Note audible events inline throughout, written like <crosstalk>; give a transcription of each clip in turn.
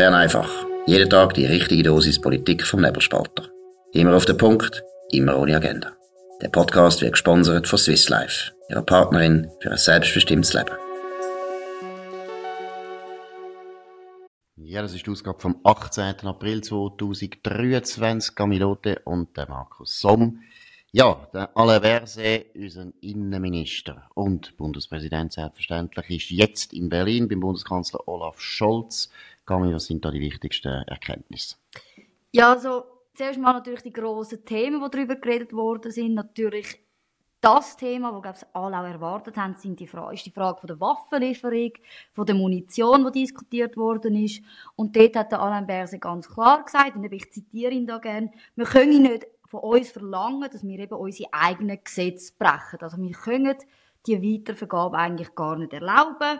Bern einfach. Jeden Tag die richtige Dosis Politik vom Nebelspalter. Immer auf den Punkt, immer ohne Agenda. Der Podcast wird gesponsert von Swiss Life, ihrer Partnerin für ein selbstbestimmtes Leben. Ja, das ist die Ausgabe vom 18. April 2023. Camilote und der Markus Somm. Ja, der Alain Berset, unser Innenminister und Bundespräsident selbstverständlich, ist jetzt in Berlin beim Bundeskanzler Olaf Scholz. Gami, was sind da die wichtigsten Erkenntnisse? Ja, also zuerst mal natürlich die grossen Themen, die darüber geredet worden sind. Natürlich das Thema, das alle auch erwartet haben, sind die ist die Frage von der Waffenlieferung, von der Munition, die diskutiert worden ist. Und dort hat der Alain Berset ganz klar gesagt, und ich zitiere ihn da gerne, wir können nicht von uns verlangen, dass wir eben unsere eigenen Gesetze brechen. Also wir können die Weitervergabe eigentlich gar nicht erlauben.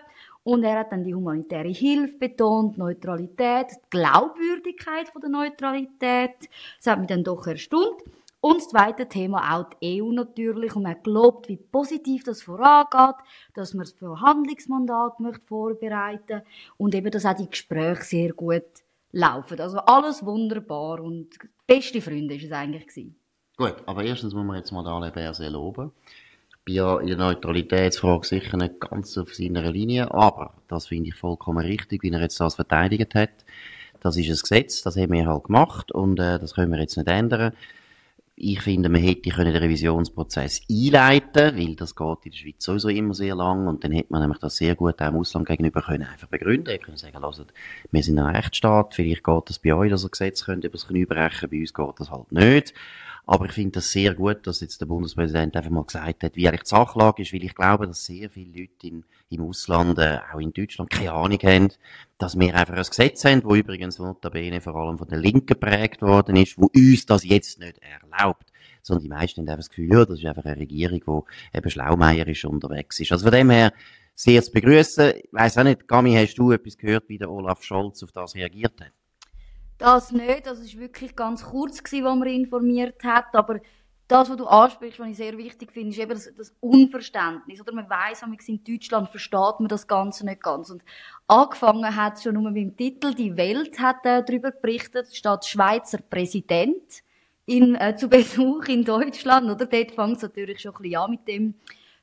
Und er hat dann die humanitäre Hilfe betont, Neutralität, die Glaubwürdigkeit von der Neutralität. Das hat mich dann doch erstaunt. Und das zweite Thema auch die EU natürlich. Und man hat gelobt, wie positiv das vorangeht, dass man das Verhandlungsmandat möchte vorbereiten und eben, dass auch die Gespräche sehr gut laufen. Also alles wunderbar und beste Freunde ist es eigentlich. Gut, aber erstens muss man jetzt mal alle Berse loben. Ja in der Neutralitätsfrage sicher nicht ganz auf seiner Linie, aber das finde ich vollkommen richtig, wie er jetzt das verteidigt hat. Das ist ein Gesetz, das haben wir halt gemacht und äh, das können wir jetzt nicht ändern. Ich finde, man hätte können den Revisionsprozess einleiten, weil das geht in der Schweiz sowieso immer sehr lang und dann hätte man nämlich das sehr gut auch im Ausland gegenüber können einfach begründen. Ich können sagen, wir sind ein Rechtsstaat, vielleicht geht das bei euch, dass ihr Gesetz könnt über das Knie brechen, bei uns geht das halt nicht. Aber ich finde das sehr gut, dass jetzt der Bundespräsident einfach mal gesagt hat, wie eigentlich die Sachlage ist, weil ich glaube, dass sehr viele Leute in, im Ausland, äh, auch in Deutschland, keine Ahnung haben, dass wir einfach ein Gesetz haben, wo übrigens notabene vor allem von den Linken geprägt worden ist, wo uns das jetzt nicht erlaubt. Sondern die meisten haben einfach das Gefühl, ja, das ist einfach eine Regierung, die eben schlaumeierisch unterwegs ist. Also von dem her, sehr zu begrüßen. Ich weiss auch nicht, Gami, hast du etwas gehört, wie der Olaf Scholz auf das reagiert hat? Das nicht, das war wirklich ganz kurz, gewesen, wo man informiert hat, aber das, was du ansprichst, was ich sehr wichtig finde, ist eben das, das Unverständnis. Oder man weiss, in Deutschland versteht man das Ganze nicht ganz. Und angefangen hat schon nur mit dem Titel, die Welt hat äh, darüber berichtet, statt Schweizer Präsident in, äh, zu Besuch in Deutschland, oder? Dort fängt es natürlich schon ein bisschen an mit dem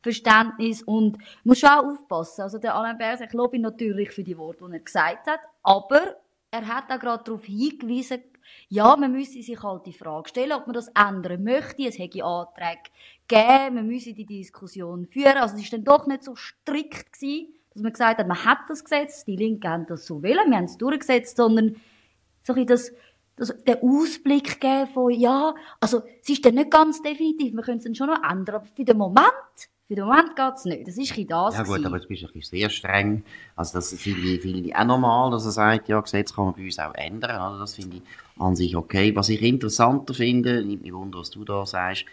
Verständnis und muss schon auch aufpassen. Also der Alain Berset, ich lobe ihn natürlich für die Worte, die er gesagt hat, aber er hat auch gerade darauf hingewiesen, ja, man müsse sich halt die Frage stellen, ob man das ändern möchte. Es hätte Anträge gegeben, man müsse die Diskussion führen. Also es ist dann doch nicht so strikt gewesen, dass man gesagt hat, man hat das Gesetz, die Linken haben das so wollen, wir haben es durchgesetzt, sondern so ein das, das, den Ausblick geben von, ja, also es ist dann nicht ganz definitiv, wir können es dann schon noch ändern, aber für den Moment für den Moment geht es nicht. Das ist ein das. Ja gut, gewesen. aber jetzt bist du ein sehr streng. Also das finde ich, auch normal, dass er sagt, ja, Gesetz kann man bei uns auch ändern. Oder? Das finde ich an sich okay. Was ich interessanter finde, nimmt mich wunder, was du da sagst,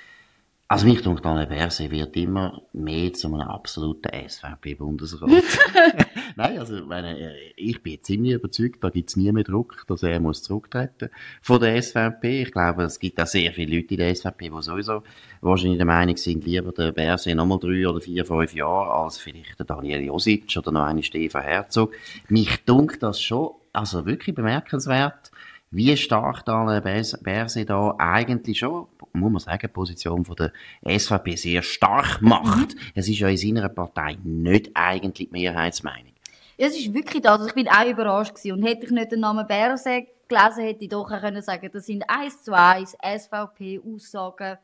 also mich denkt, Alain Berset wird immer mehr zu einem absoluten SVP-Bundesrat. <laughs> Nein, also meine, ich bin ziemlich überzeugt, da gibt es nie mehr Druck, dass er muss zurücktreten von der SVP. Ich glaube, es gibt auch sehr viele Leute in der SVP, die sowieso wahrscheinlich der Meinung sind, lieber der Berset nochmal drei oder vier, fünf Jahre, als vielleicht der Daniel Josic oder noch eine Stefan Herzog. Mich dunkt das schon, also wirklich bemerkenswert, wie stark da Berse da eigentlich schon, muss man sagen, die Position von der SVP sehr stark macht. Es ist ja in seiner Partei nicht eigentlich die Mehrheitsmeinung. Es ist wirklich das. Also ich bin auch überrascht gewesen. Und hätte ich nicht den Namen Berse gelesen, hätte ich doch auch können sagen, das sind eins zu eins SVP-Aussagen.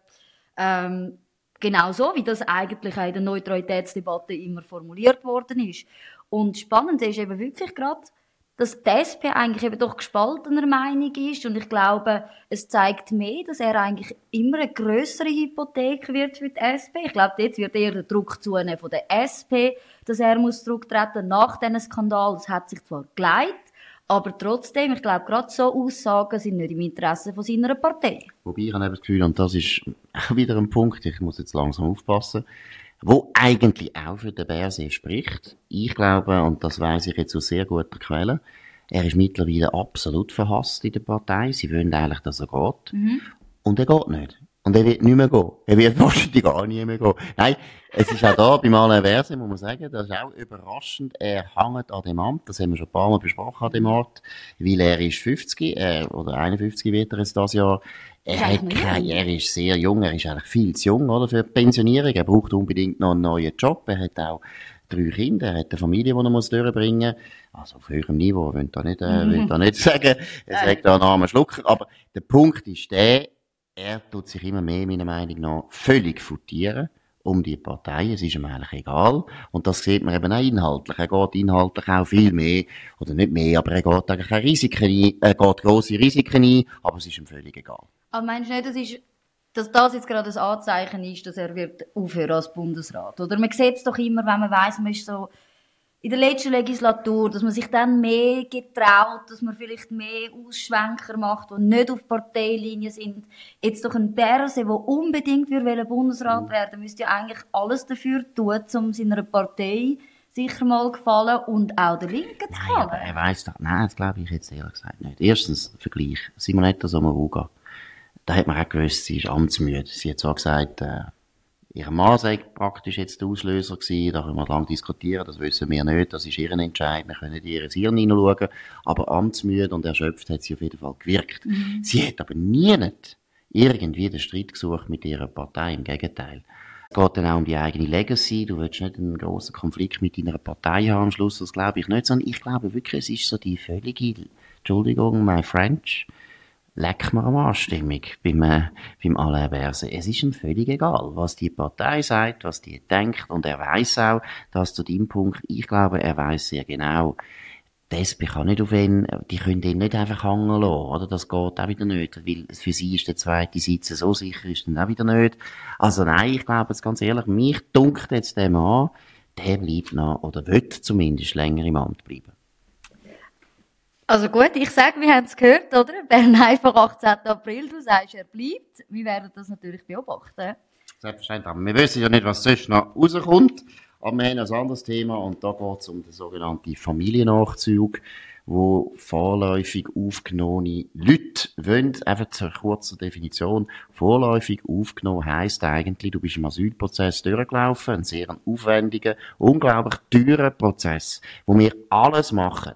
Ähm, genau so, wie das eigentlich auch in der Neutralitätsdebatte immer formuliert worden ist. Und spannend ist eben wirklich gerade, dass die SP eigentlich eben doch gespaltener Meinung ist und ich glaube, es zeigt mehr, dass er eigentlich immer eine größere Hypothek wird für die SP. Ich glaube, jetzt wird eher der Druck zunehmen von der SP, dass er muss zurücktreten nach diesem Skandal. Das hat sich zwar geleitet, aber trotzdem, ich glaube, gerade so Aussagen sind nicht im Interesse von seiner Partei. Wobei ich habe das Gefühl, und das ist wieder ein Punkt, ich muss jetzt langsam aufpassen, wo eigentlich auch für den Berset spricht. Ich glaube, und das weiß ich jetzt aus sehr guter Quelle, er ist mittlerweile absolut verhasst in der Partei. Sie wollen eigentlich, dass er geht. Mhm. Und er geht nicht. Und er wird nicht mehr gehen. Er wird <laughs> wahrscheinlich gar nie mehr gehen. Nein, es ist auch da, beim Alain Verse, muss man sagen, das ist auch überraschend. Er hängt an dem Amt, das haben wir schon ein paar Mal besprochen an dem Ort, weil er ist 50, äh, oder 51 wird er jetzt das Jahr. Er Ist hat keine, er ist sehr jung, er ist eigentlich viel zu jung, oder, für die Pensionierung. Er braucht unbedingt noch einen neuen Job. Er hat auch drei Kinder, er hat eine Familie, die er muss durchbringen muss. Also auf höherem Niveau, ich will da nicht, äh, will da nicht <laughs> sagen, er sagt da einen armen Schlucker. Aber der Punkt ist der, er tut sich immer mehr, meiner Meinung nach, völlig futieren um die Partei. Es ist ihm eigentlich egal. Und das sieht man eben auch inhaltlich. Er geht inhaltlich auch viel mehr, oder nicht mehr, aber er geht eigentlich auch Risiken ein, er geht grosse Risiken ein, aber es ist ihm völlig egal. Aber meinst du nicht, das ist, dass das jetzt gerade ein Anzeichen ist, dass er wird aufhören als Bundesrat? Oder man sieht es doch immer, wenn man weiss, man ist so in der letzten Legislatur, dass man sich dann mehr getraut, dass man vielleicht mehr Ausschwenker macht, die nicht auf Parteilinie sind. Jetzt doch ein Berse, der unbedingt will Bundesrat werden, müsste ja eigentlich alles dafür tun, um seiner Partei sicher mal gefallen und auch der Linken zu Nein, gefallen. er weiss doch, nein, das glaube ich jetzt ehrlich gesagt nicht. Erstens, Vergleich. Simonetta Sommaruga. Da hat man auch gewusst, sie ist amtsmüde. Sie hat zwar gesagt, äh, ihr Mann sei praktisch jetzt der Auslöser gewesen, da können wir lange diskutieren, das wissen wir nicht, das ist ihr Entscheid, wir können in ihr Hirn hineinschauen, aber amtsmüde und erschöpft hat sie auf jeden Fall gewirkt. Sie hat aber nie nicht irgendwie den Streit gesucht mit ihrer Partei, im Gegenteil. Es geht dann auch um die eigene Legacy. Du willst nicht einen grossen Konflikt mit deiner Partei haben am Schluss. Das glaube ich nicht, sondern ich glaube wirklich, es ist so die völlige, Entschuldigung, my French, leck mir am Arschstimmung beim, äh, beim Alain Berset. Es ist ihm völlig egal, was die Partei sagt, was die denkt. Und er weiß auch, dass zu dem Punkt, ich glaube, er weiß sehr genau, die SP kann nicht auf ihn, die können ihn nicht einfach hängen lassen, oder? Das geht auch wieder nicht, weil für sie ist der zweite Sitz so sicher, ist dann auch wieder nicht. Also nein, ich glaube jetzt ganz ehrlich, mich dunkt jetzt der Mann, der bleibt noch, oder wird zumindest länger im Amt bleiben. Also gut, ich sage, wir haben es gehört, oder? Bern einfach 18. April, du sagst, er bleibt. Wir werden das natürlich beobachten. Selbstverständlich. Wir wissen ja nicht, was sonst noch rauskommt. Aber wir haben ein anderes Thema und da geht es um den sogenannten Familiennachzug, wo vorläufig aufgenommene Leute wollen. Einfach zur kurzen Definition. Vorläufig aufgenommen heisst eigentlich, du bist im Asylprozess durchgelaufen, ein sehr aufwendiger, unglaublich teurer Prozess, wo wir alles machen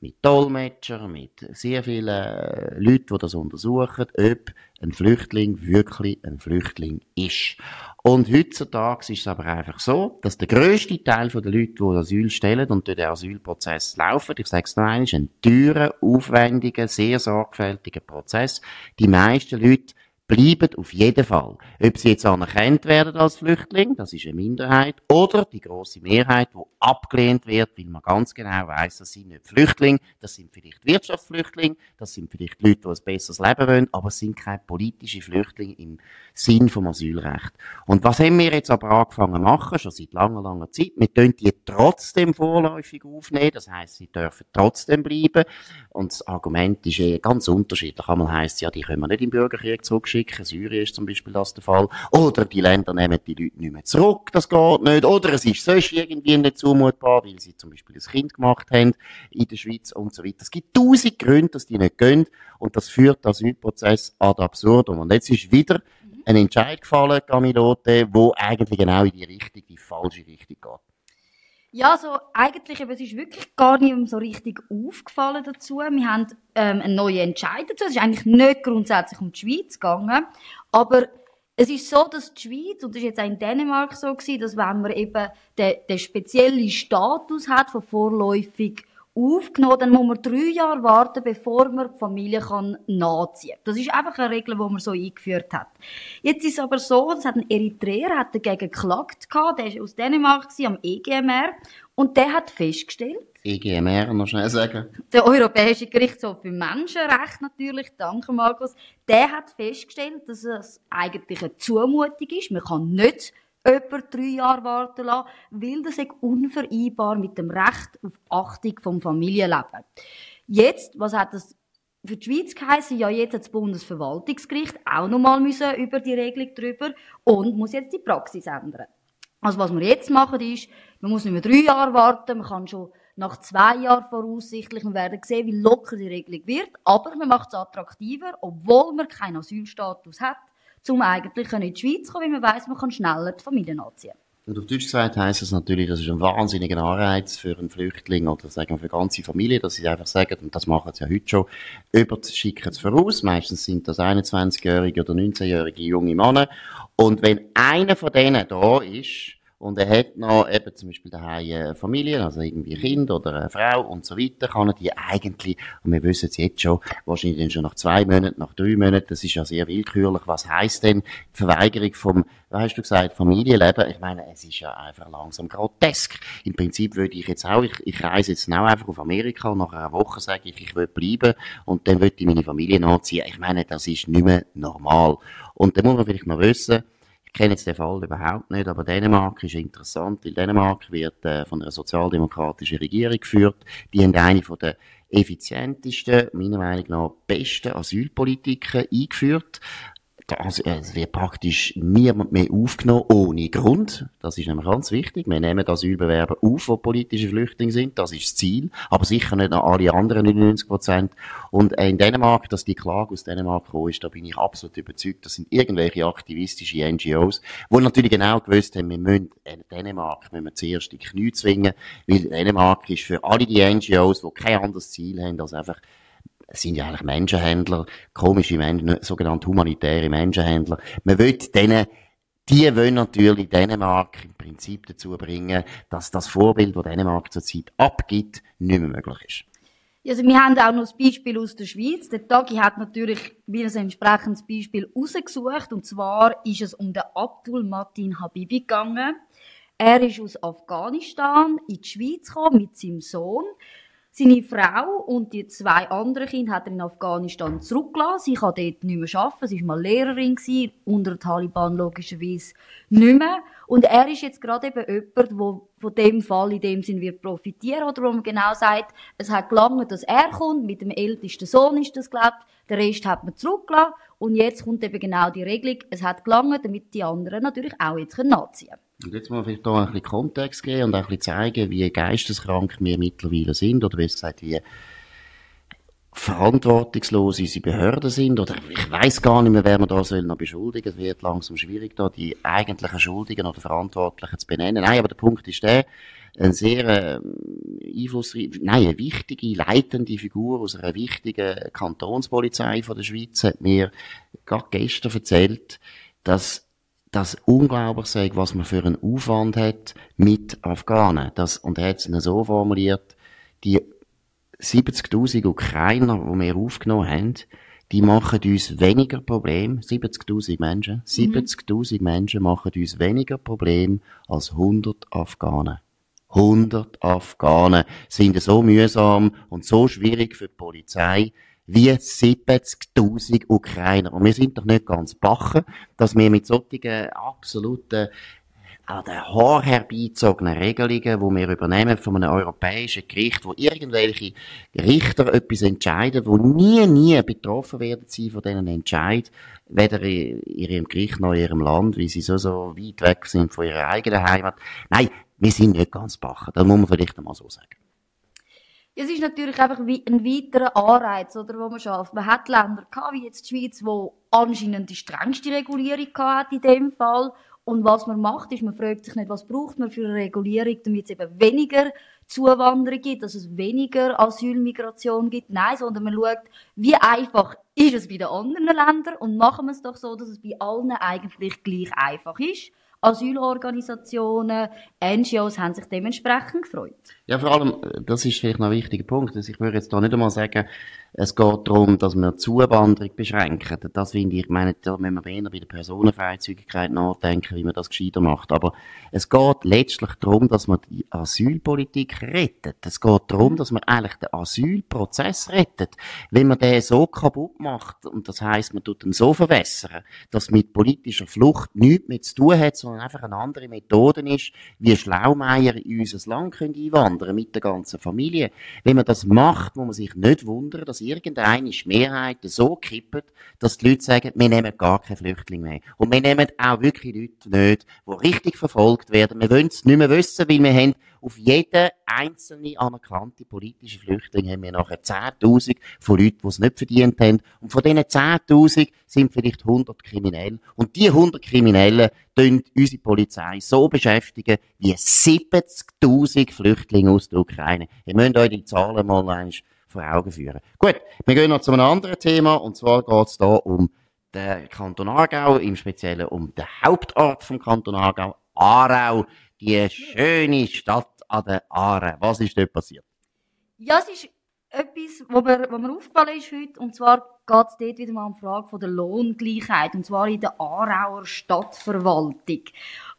mit Dolmetscher, mit sehr vielen äh, Leuten, die das untersuchen, ob ein Flüchtling wirklich ein Flüchtling ist. Und heutzutage ist es aber einfach so, dass der grösste Teil der Leute, die Asyl stellen und durch den Asylprozess laufen, ich sage es noch einmal, ein teurer, aufwendiger, sehr sorgfältiger Prozess. Die meisten Leute bleiben auf jeden Fall. Ob sie jetzt anerkannt werden als Flüchtling, das ist eine Minderheit, oder die große Mehrheit, die abgelehnt wird, weil man ganz genau weiß, das sind nicht Flüchtlinge, das sind vielleicht Wirtschaftsflüchtlinge, das sind vielleicht Leute, die ein besseres Leben wollen, aber es sind keine politischen Flüchtlinge im Sinn vom Asylrecht. Und was haben wir jetzt aber angefangen zu machen, schon seit langer, langer Zeit? Wir tun die trotzdem vorläufig aufnehmen, das heißt, sie dürfen trotzdem bleiben. Und das Argument ist eh ganz unterschiedlich. Einmal heisst ja, die können wir nicht im Bürgerkrieg zurückschicken. Syrien ist zum Beispiel das der Fall. Oder die Länder nehmen die Leute nicht mehr zurück. Das geht nicht. Oder es ist sonst irgendwie nicht zumutbar, weil sie zum Beispiel ein Kind gemacht haben in der Schweiz und so weiter. Es gibt tausend Gründe, dass die nicht gehen. Und das führt den Asylprozess ad absurdum. Und jetzt ist wieder ein Entscheid gefallen, Camilote, wo eigentlich genau in die Richtung, die falsche Richtung geht. Ja, so eigentlich, eben, es ist wirklich gar nicht so richtig aufgefallen dazu. Wir haben ähm, einen neuen Entscheid dazu. Es ist eigentlich nicht grundsätzlich um die Schweiz gegangen, aber es ist so, dass die Schweiz, und das ist jetzt auch in Dänemark so gewesen, dass wenn man eben den, den speziellen Status hat von vorläufig aufgenommen, dann muss man drei Jahre warten, bevor man die Familie kann nachziehen kann. Das ist einfach eine Regel, die man so eingeführt hat. Jetzt ist es aber so, das hat ein Eritreer hat dagegen geklagt der ist aus Dänemark am EGMR, und der hat festgestellt, EGMR, noch schnell sagen. der Europäische Gerichtshof für Menschenrechte natürlich, danke Markus, der hat festgestellt, dass es eigentlich eine Zumutung ist. Man kann nicht etwa drei Jahre warten lassen, weil das ist unvereinbar mit dem Recht auf Achtung vom Familienleben. Jetzt, was hat das für die Schweiz geheißen? Ja, jetzt hat das Bundesverwaltungsgericht auch nochmal müssen über die Regelung drüber und muss jetzt die Praxis ändern. Also was wir jetzt machen ist, man muss nicht mehr drei Jahre warten, man kann schon nach zwei Jahren voraussichtlich, wir werden sehen, wie locker die Regelung wird, aber man macht es attraktiver, obwohl man keinen Asylstatus hat, um eigentlich in die Schweiz zu kommen, weil man weiss, man kann schneller die Familien anziehen. Und auf Deutsch gesagt heisst das natürlich, das ist ein wahnsinniger Anreiz für einen Flüchtling oder sagen wir für eine ganze Familie, dass sie einfach sagen, und das machen sie ja heute schon, über schicken es voraus. Meistens sind das 21-jährige oder 19-jährige junge Männer. Und wenn einer von denen da ist, und er hat noch eben zum Beispiel daheim eine Familie, also irgendwie ein Kind oder eine Frau und so weiter, kann er die eigentlich, und wir wissen es jetzt schon, wahrscheinlich dann schon nach zwei Monaten, nach drei Monaten, das ist ja sehr willkürlich, was heisst denn Verweigerung vom, was hast du gesagt, Familienleben? Ich meine, es ist ja einfach langsam grotesk. Im Prinzip würde ich jetzt auch, ich, ich reise jetzt auch einfach auf Amerika und nach einer Woche sage ich, ich will bleiben und dann würde ich meine Familie nachziehen. Ich meine, das ist nicht mehr normal. Und dann muss man vielleicht noch wissen, kenne jetzt den Fall überhaupt nicht, aber Dänemark ist interessant, weil Dänemark wird äh, von einer sozialdemokratischen Regierung geführt. Die haben eine von der effizientesten, meiner Meinung nach besten Asylpolitiken eingeführt also, es wird praktisch niemand mehr aufgenommen ohne Grund. Das ist nämlich ganz wichtig. Wir nehmen Asylbewerber auf, die politische Flüchtlinge sind. Das ist das Ziel. Aber sicher nicht noch alle anderen 99 Prozent. Und in Dänemark, dass die Klage aus Dänemark gekommen ist, da bin ich absolut überzeugt. Das sind irgendwelche aktivistische NGOs, die natürlich genau gewusst haben, wir müssen Dänemark müssen wir zuerst die Knie zwingen, weil Dänemark ist für alle die NGOs, die kein anderes Ziel haben, als einfach es sind ja eigentlich Menschenhändler, komische Menschen, sogenannte humanitäre Menschenhändler. Man will denen die wollen natürlich Dänemark im Prinzip dazu bringen, dass das Vorbild, das Dänemark zurzeit abgibt, nicht mehr möglich ist. Also wir haben auch noch das Beispiel aus der Schweiz. Der Tagi hat natürlich wieder ein entsprechendes Beispiel rausgesucht. Und zwar ist es um den Abdul Matin Habibi gegangen. Er ist aus Afghanistan in die Schweiz gekommen mit seinem Sohn. Seine Frau und die zwei anderen Kinder hat er in Afghanistan zurückgelassen. Sie kann dort nicht mehr arbeiten. Sie war mal Lehrerin, gewesen, unter den Taliban logischerweise nicht mehr. Und er ist jetzt gerade eben jemand, der von dem Fall in dem Sinn wird profitieren, oder wo man genau sagt, es hat gelangt, dass er kommt, mit dem ältesten Sohn ist das glaubt, der Rest hat man zurückgelassen. Und jetzt kommt eben genau die Regelung, es hat gelangt, damit die anderen natürlich auch jetzt nachziehen können. Und jetzt muss vielleicht hier ein bisschen Kontext geben und auch ein bisschen zeigen, wie geisteskrank wir mittlerweile sind, oder wie gesagt, wie verantwortungslos unsere Behörden sind, oder ich weiß gar nicht mehr, wer man da soll noch beschuldigen. Es wird langsam schwierig, da die eigentlichen Schuldigen oder Verantwortlichen zu benennen. Nein, aber der Punkt ist der, eine sehr äh, einflussreiche, nein, eine wichtige, leitende Figur aus einer wichtigen Kantonspolizei von der Schweiz hat mir gerade gestern erzählt, dass das unglaublich sei, was man für einen Aufwand hat mit Afghanen. Das, und er hat es so formuliert, die 70.000 Ukrainer, die wir aufgenommen haben, die machen uns weniger Probleme, 70.000 Menschen, 70.000 mhm. Menschen machen uns weniger Probleme als 100 Afghanen. 100 Afghanen sind so mühsam und so schwierig für die Polizei, wie 70.000 Ukrainer. Und wir sind doch nicht ganz bachen, dass wir mit solchen absoluten an den Haar herbeizogenen Regelungen, die wir übernehmen von einem europäischen Gericht, wo irgendwelche Richter etwas entscheiden, wo nie, nie betroffen werden sie von diesen Entscheid, weder in ihrem Gericht noch in ihrem Land, weil sie so, so weit weg sind von ihrer eigenen Heimat. Nein, wir sind nicht ganz bachen. Das muss man vielleicht einmal so sagen. Es ist natürlich einfach ein weiterer Anreiz, oder, wo man schafft. Man hat Länder gehabt, wie jetzt die Schweiz, wo anscheinend die strengste Regulierung hat in dem Fall. Und was man macht, ist, man fragt sich nicht, was braucht man für eine Regulierung, damit es eben weniger Zuwanderung gibt, dass es weniger Asylmigration gibt. Nein, sondern man schaut, wie einfach ist es bei den anderen Ländern und machen wir es doch so, dass es bei allen eigentlich gleich einfach ist. Asylorganisationen, NGOs haben sich dementsprechend gefreut. Ja, vor allem, das ist vielleicht noch ein wichtiger Punkt. Also ich würde jetzt da nicht einmal sagen, es geht darum, dass wir Zuwanderung beschränken. Das finde ich, ich meine, da müssen wir eher bei der Personenfreizügigkeit nachdenken, wie man das gescheiter macht. Aber es geht letztlich darum, dass man die Asylpolitik rettet. Es geht darum, dass man eigentlich den Asylprozess rettet. Wenn man den so kaputt macht, und das heißt, man tut ihn so verwässern, dass mit politischer Flucht nichts mehr zu tun hat, sondern einfach eine andere Methode ist, wie Schlaumeier in unser Land können einwandern mit der ganzen Familie. Wenn man das macht, muss man sich nicht wundern, dass irgendeine Mehrheit so kippt, dass die Leute sagen, wir nehmen gar keine Flüchtlinge mehr. Und wir nehmen auch wirklich Leute nicht, die richtig verfolgt werden. Wir wollen es nicht mehr wissen, weil wir haben auf jeden einzelne anerkannte politische Flüchtlinge haben wir nachher 10.000 von Leuten, die es nicht verdient haben. Und von diesen 10.000 sind vielleicht 100 kriminell. Und die 100 Kriminellen tun unsere Polizei so beschäftigen wie 70.000 Flüchtlinge aus der Ukraine. Ihr müsst euch die Zahlen mal einmal vor Augen führen. Gut, wir gehen noch zu einem anderen Thema. Und zwar geht es hier um den Kanton Aargau, im Speziellen um den Hauptort vom Kanton Aargau, Aarau, die schöne Stadt an der Aare. Was ist dort passiert? Ja, es ist etwas, was mir, was mir aufgefallen ist heute, und zwar geht es dort wieder mal um die Frage von der Lohngleichheit, und zwar in der Aarauer Stadtverwaltung.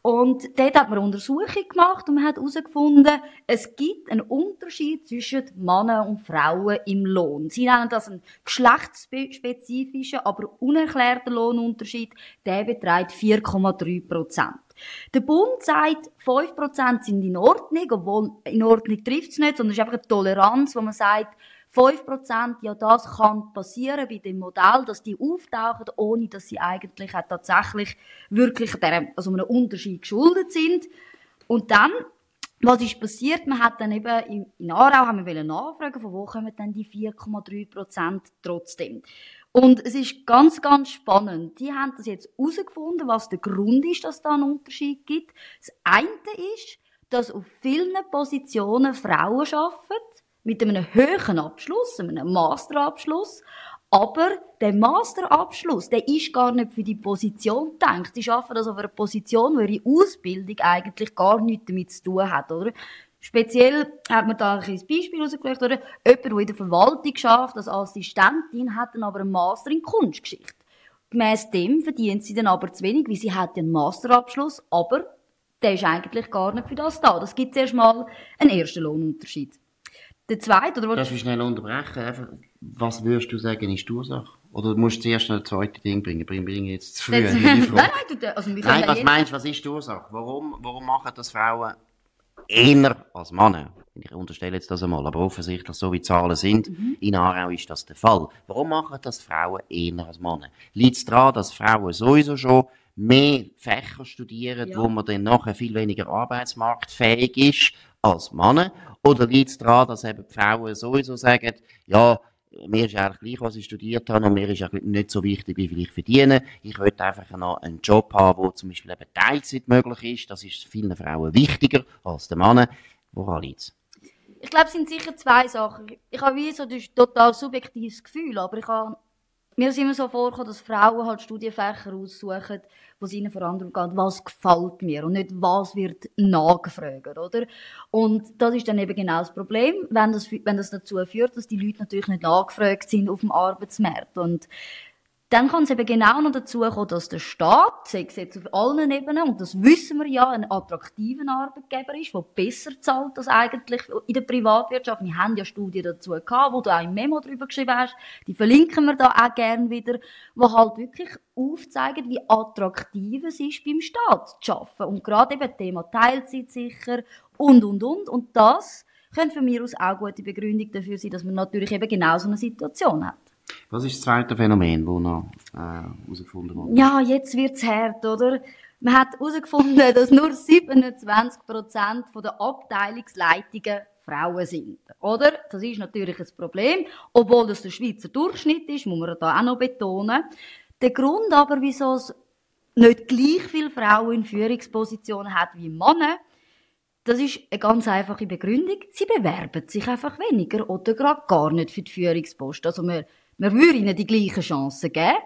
Und dort hat man eine Untersuchung gemacht und man hat herausgefunden, es gibt einen Unterschied zwischen Männern und Frauen im Lohn. Sie nennen das einen geschlechtsspezifischen, aber unerklärten Lohnunterschied. Der beträgt 4,3 Prozent. Der Bund sagt, 5% sind in Ordnung, obwohl in Ordnung trifft es nicht, sondern es ist einfach eine Toleranz, wo man sagt, 5%, ja, das kann passieren bei dem Modell, dass die auftauchen, ohne dass sie eigentlich auch tatsächlich wirklich der, also einem Unterschied geschuldet sind. Und dann, was ist passiert? Man hat dann eben in, in Aarau haben wir nachfragen, von wo kommen denn die 4,3% trotzdem? Und es ist ganz, ganz spannend. Die haben das jetzt herausgefunden, was der Grund ist, dass da einen Unterschied gibt. Das eine ist, dass auf vielen Positionen Frauen arbeiten, mit einem höheren Abschluss, einem Masterabschluss. Aber der Masterabschluss, der ist gar nicht für die Position gedacht. Sie arbeiten also auf einer Position, wo ihre Ausbildung eigentlich gar nichts damit zu tun hat, oder? Speziell hat man da ein Beispiel rausgelegt, oder? Jemand, der in der Verwaltung schafft als Assistentin, hat dann aber einen Master in Kunstgeschichte. Gemäss dem verdient sie dann aber zu wenig, weil sie hat ja einen Masterabschluss, aber der ist eigentlich gar nicht für das da. Das gibt zuerst mal einen ersten Lohnunterschied. Der zweite, oder? Darf ich schnell unterbrechen? Was würdest du sagen, ist die Ursache? Oder musst du zuerst noch ein zweites Ding bringen? Bring, bring jetzt zu früh. <laughs> nein, nein, du, also wir nein, was meinst du, was ist die Ursache? Warum, warum machen das Frauen eher als Männer? Ich unterstelle jetzt das einmal, aber offensichtlich, so wie die Zahlen sind, mhm. in Aarau ist das der Fall. Warum machen das Frauen eher als Männer? Liegt es daran, dass Frauen sowieso schon mehr Fächer studieren, ja. wo man dann nachher viel weniger arbeitsmarktfähig ist als Männer? Oder liegt es daran, dass eben die Frauen sowieso sagen, ja, mir ist eigentlich gleich, was ich studiert habe, und mir ist eigentlich nicht so wichtig, wie viel ich verdiene. Ich möchte einfach noch einen Job haben, wo zum Beispiel eben Teilzeit möglich ist. Das ist vielen Frauen wichtiger als den Männern. Woran liegt es? Ich glaube, es sind sicher zwei Sachen. Ich habe wie so ein total subjektives Gefühl, aber ich habe mir ist immer so vorgekommen, dass Frauen halt Studienfächer aussuchen, wo es ihnen vor allem geht, was gefällt mir und nicht, was wird nachgefragt, oder? Und das ist dann eben genau das Problem, wenn das, wenn das dazu führt, dass die Leute natürlich nicht nachgefragt sind auf dem Arbeitsmarkt. Und dann kann es eben genau noch dazu kommen, dass der Staat, sei es jetzt auf allen Ebenen, und das wissen wir ja, ein attraktiver Arbeitgeber ist, der besser zahlt als eigentlich in der Privatwirtschaft. Wir haben ja Studien dazu gehabt, wo du auch im Memo drüber geschrieben hast. Die verlinken wir da auch gern wieder, wo halt wirklich aufzeigen, wie attraktiv es ist, beim Staat zu arbeiten. Und gerade eben Thema Teilzeit sicher und, und, und. Und das könnte für mich aus auch gute Begründung dafür sein, dass man natürlich eben genau so eine Situation hat. Was ist das zweite Phänomen, das noch äh, herausgefunden äh, wurde? Ja, jetzt wird es hart, oder? Man hat herausgefunden, dass nur 27% der Abteilungsleitungen Frauen sind. Oder? Das ist natürlich ein Problem. Obwohl das der Schweizer Durchschnitt ist, muss man da auch noch betonen. Der Grund aber, wieso es nicht gleich viele Frauen in Führungspositionen hat wie Männer, das ist eine ganz einfache Begründung. Sie bewerben sich einfach weniger oder gerade gar nicht für die Führungspost. Also man wir würden ihnen die gleichen Chancen geben,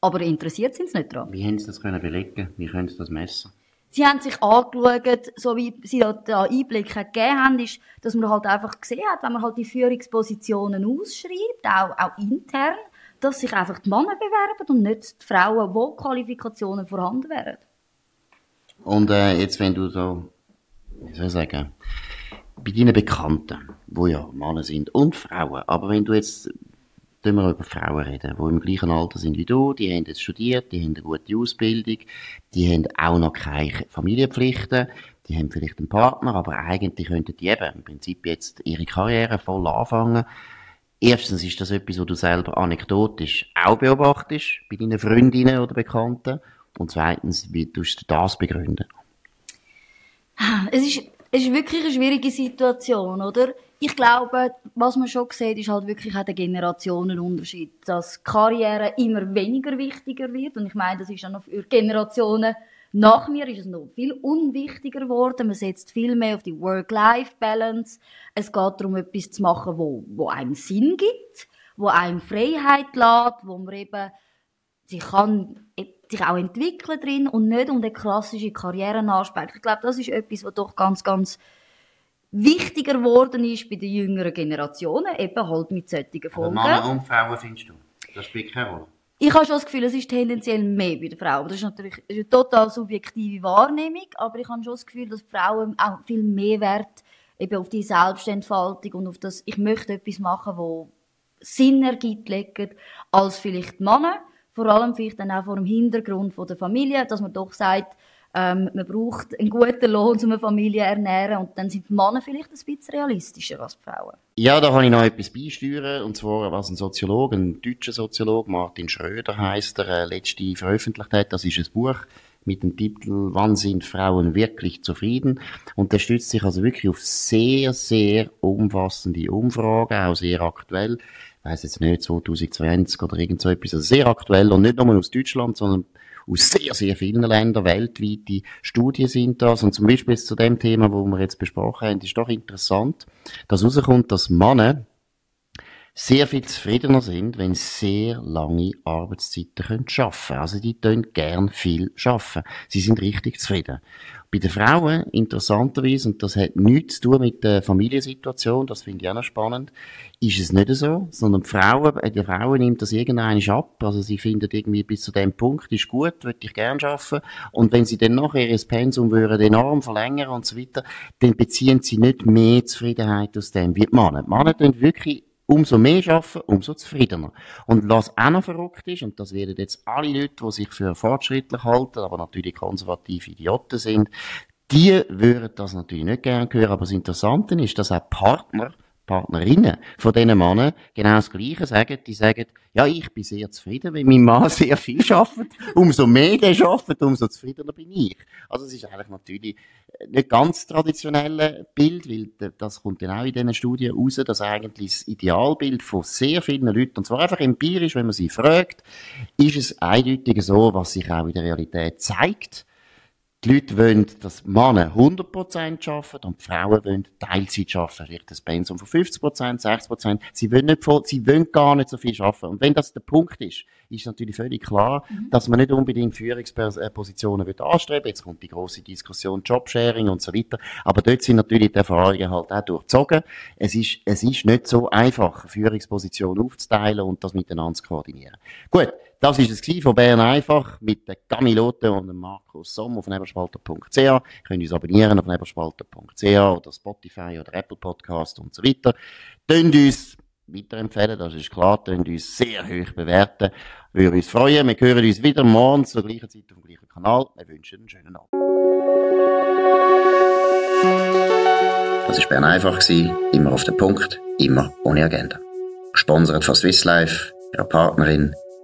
aber interessiert sind sie nicht daran. Wie haben sie das können belegen? Wie können sie das messen? Sie haben sich angeschaut, so wie sie da Einblick gegeben haben, ist, dass man halt einfach gesehen hat, wenn man halt die Führungspositionen ausschreibt, auch, auch intern, dass sich einfach die Männer bewerben und nicht die Frauen, wo Qualifikationen vorhanden wären. Und äh, jetzt, wenn du so, wie soll ich sagen, bei deinen Bekannten, wo ja Männer sind und Frauen, aber wenn du jetzt tun wir über Frauen reden, die im gleichen Alter sind wie du, die haben jetzt studiert, die haben eine gute Ausbildung, die haben auch noch keine Familienpflichten, die haben vielleicht einen Partner, aber eigentlich könnten die eben im Prinzip jetzt ihre Karriere voll anfangen. Erstens ist das etwas, was du selber anekdotisch auch beobachtest, bei deinen Freundinnen oder Bekannten. Und zweitens, wie tust du das begründen? Es ist es ist wirklich eine schwierige Situation, oder? Ich glaube, was man schon sieht, ist halt wirklich auch der Generationenunterschied, dass Karriere immer weniger wichtiger wird. Und ich meine, das ist ja noch für Generationen nach mir ist es noch viel unwichtiger geworden. Man setzt viel mehr auf die Work-Life-Balance. Es geht darum, etwas zu machen, wo, wo einem Sinn gibt, wo einem Freiheit lässt, wo man eben sich kann sich auch entwickeln drin und nicht um den klassischen Karrierenaspekt. Ich glaube, das ist etwas, was doch ganz, ganz wichtiger geworden ist bei den jüngeren Generationen, eben halt mit solchen Folgen. Aber Männer und Frauen findest du? Das spielt keine Rolle. Ich habe schon das Gefühl, es ist tendenziell mehr bei den Frauen. Das ist natürlich eine total subjektive Wahrnehmung, aber ich habe schon das Gefühl, dass Frauen auch viel mehr Wert eben auf die Selbstentfaltung und auf das, ich möchte etwas machen, wo Sinn ergibt, legen, als vielleicht Männer. Vor allem vielleicht dann auch vor dem Hintergrund von der Familie, dass man doch sagt, ähm, man braucht einen guten Lohn, um eine Familie zu ernähren. Und dann sind die Männer vielleicht ein bisschen realistischer als die Frauen. Ja, da kann ich noch etwas beisteuern. Und zwar, was ein Soziologe, ein deutscher Soziologe, Martin Schröder heißt er, äh, letzte veröffentlicht hat. Das ist ein Buch mit dem Titel Wann sind Frauen wirklich zufrieden? Und der stützt sich also wirklich auf sehr, sehr umfassende Umfragen, auch sehr aktuell. Ich weiss jetzt nicht, 2020 oder irgend so etwas. Also sehr aktuell und nicht nur aus Deutschland, sondern aus sehr, sehr vielen Ländern weltweite Studien sind das. Und zum Beispiel zu dem Thema, wo wir jetzt besprochen haben, ist doch interessant, dass herauskommt, dass Männer sehr viel zufriedener sind, wenn sie sehr lange Arbeitszeiten können schaffen. Also die tun gern viel schaffen. Sie sind richtig zufrieden. Bei den Frauen, interessanterweise, und das hat nichts zu tun mit der Familiensituation, das finde ich auch noch spannend, ist es nicht so, sondern die Frauen, bei den Frauen nimmt das irgendeine ab, also sie finden irgendwie bis zu dem Punkt, ist gut, würde ich gern schaffen, und wenn sie dann nachher ihr Pensum würden enorm verlängern und so weiter, dann beziehen sie nicht mehr Zufriedenheit aus dem wie die Männer. Die Männer tun wirklich umso mehr arbeiten, umso zufriedener. Und was auch noch verrückt ist, und das werden jetzt alle Leute, die sich für fortschrittlich halten, aber natürlich konservative Idioten sind, die würden das natürlich nicht gerne hören, aber das Interessante ist, dass auch Partner Partnerinnen von diesen Männern genau das Gleiche sagen. Die sagen, ja, ich bin sehr zufrieden, wenn mein Mann <laughs> sehr viel schafft. Umso mehr der schafft, umso zufriedener bin ich. Also es ist eigentlich natürlich nicht ganz traditionelle Bild, weil das kommt dann auch in diesen Studien raus, dass eigentlich das Idealbild von sehr vielen Leuten, und zwar einfach empirisch, wenn man sie fragt, ist es eindeutig so, was sich auch in der Realität zeigt die Leute wollen, dass Männer 100% arbeiten und die Frauen wollen Teilzeit arbeiten. Vielleicht ein Pensum von 50%, 60%. Sie wollen nicht voll, sie wollen gar nicht so viel arbeiten. Und wenn das der Punkt ist, ist natürlich völlig klar, mhm. dass man nicht unbedingt Führungspositionen will anstreben. Jetzt kommt die große Diskussion Jobsharing und so weiter. Aber dort sind natürlich die Erfahrungen halt auch durchzogen. Es ist, es ist nicht so einfach, Führungspositionen aufzuteilen und das miteinander zu koordinieren. Gut. Das ist es von Bern einfach mit der Camilote und dem Markus Somm auf neberspalter.ch. Ihr könnt uns abonnieren auf neberspalter.ch oder Spotify oder Apple Podcast und so weiter. Tönt uns weiterempfehlen, das ist klar, tönt uns sehr hoch bewerten. Würde uns freuen. Wir hören uns wieder morgen zur gleichen Zeit auf dem gleichen Kanal. Wir wünschen einen schönen Abend. Das war Bern einfach, immer auf den Punkt, immer ohne Agenda. Gesponsert von Swiss Life, ihrer Partnerin